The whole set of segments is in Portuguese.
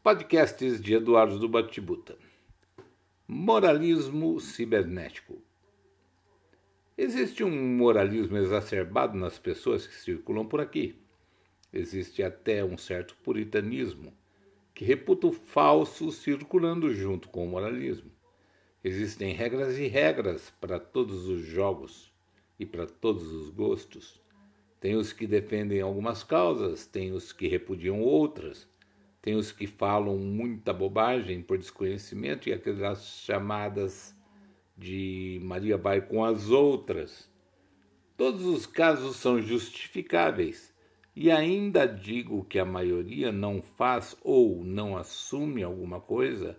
Podcasts de Eduardo do Batibuta. Moralismo cibernético. Existe um moralismo exacerbado nas pessoas que circulam por aqui. Existe até um certo puritanismo que reputa o falso circulando junto com o moralismo. Existem regras e regras para todos os jogos e para todos os gostos. Tem os que defendem algumas causas, tem os que repudiam outras, tem os que falam muita bobagem por desconhecimento e aquelas chamadas de Maria vai com as outras. Todos os casos são justificáveis e ainda digo que a maioria não faz ou não assume alguma coisa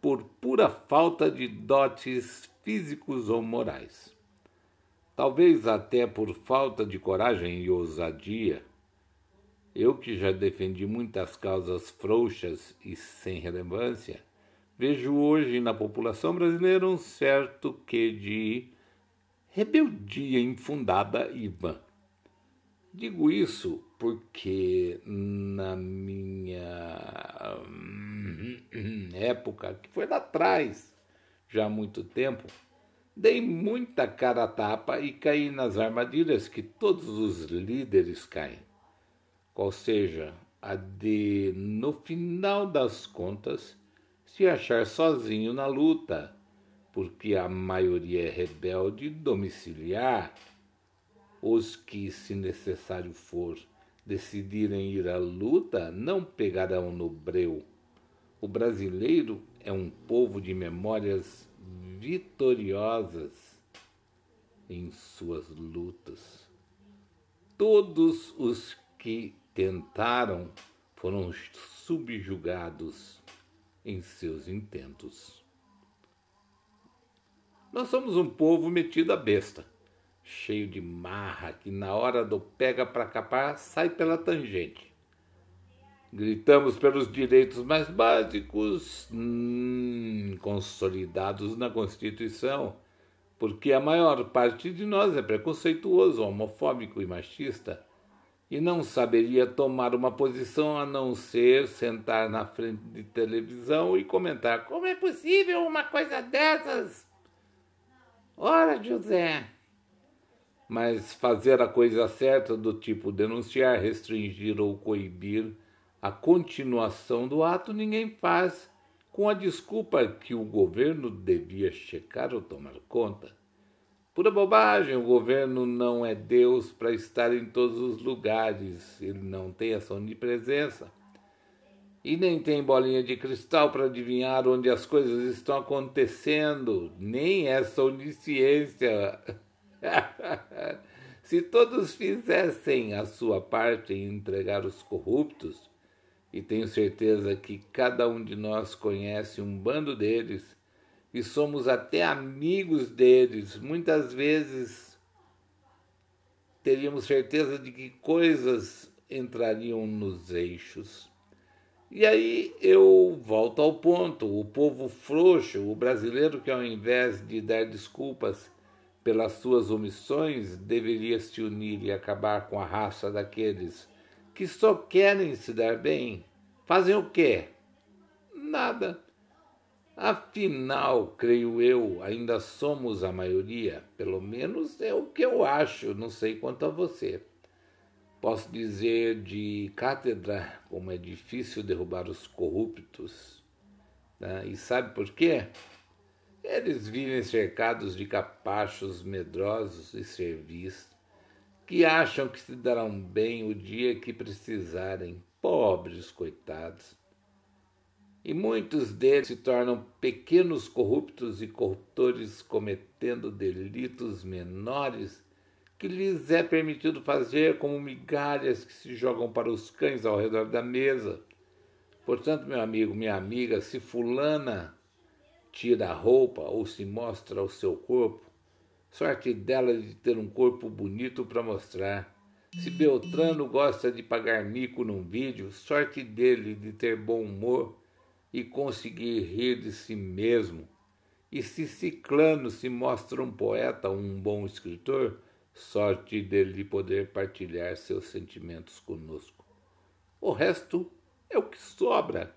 por pura falta de dotes físicos ou morais talvez até por falta de coragem e ousadia. Eu que já defendi muitas causas frouxas e sem relevância, vejo hoje na população brasileira um certo quê de rebeldia infundada e vã. Digo isso porque na minha hum, época, que foi lá atrás, já há muito tempo, Dei muita cara a tapa e caí nas armadilhas que todos os líderes caem. Qual seja, a de, no final das contas, se achar sozinho na luta, porque a maioria é rebelde domiciliar. Os que, se necessário for, decidirem ir à luta, não pegarão no breu. O brasileiro é um povo de memórias vitoriosas em suas lutas. Todos os que tentaram foram subjugados em seus intentos. Nós somos um povo metido a besta, cheio de marra que na hora do pega para capar sai pela tangente. Gritamos pelos direitos mais básicos hum, consolidados na Constituição, porque a maior parte de nós é preconceituoso, homofóbico e machista e não saberia tomar uma posição a não ser sentar na frente de televisão e comentar: como é possível uma coisa dessas? Ora, José! Mas fazer a coisa certa, do tipo denunciar, restringir ou coibir a continuação do ato ninguém faz, com a desculpa que o governo devia checar ou tomar conta. Pura bobagem, o governo não é Deus para estar em todos os lugares, ele não tem essa onipresença. E nem tem bolinha de cristal para adivinhar onde as coisas estão acontecendo, nem essa onisciência. Se todos fizessem a sua parte em entregar os corruptos, e tenho certeza que cada um de nós conhece um bando deles e somos até amigos deles. Muitas vezes teríamos certeza de que coisas entrariam nos eixos. E aí eu volto ao ponto: o povo frouxo, o brasileiro que ao invés de dar desculpas pelas suas omissões, deveria se unir e acabar com a raça daqueles que só querem se dar bem, fazem o quê? Nada. Afinal, creio eu, ainda somos a maioria, pelo menos é o que eu acho, não sei quanto a você. Posso dizer de cátedra como é difícil derrubar os corruptos. Né? E sabe por quê? Eles vivem cercados de capachos medrosos e servis que acham que se darão bem o dia que precisarem, pobres coitados. E muitos deles se tornam pequenos corruptos e corruptores cometendo delitos menores que lhes é permitido fazer como migalhas que se jogam para os cães ao redor da mesa. Portanto, meu amigo, minha amiga, se fulana tira a roupa ou se mostra o seu corpo, Sorte dela de ter um corpo bonito para mostrar. Se Beltrano gosta de pagar mico num vídeo, sorte dele de ter bom humor e conseguir rir de si mesmo. E se Ciclano se mostra um poeta, um bom escritor, sorte dele de poder partilhar seus sentimentos conosco. O resto é o que sobra.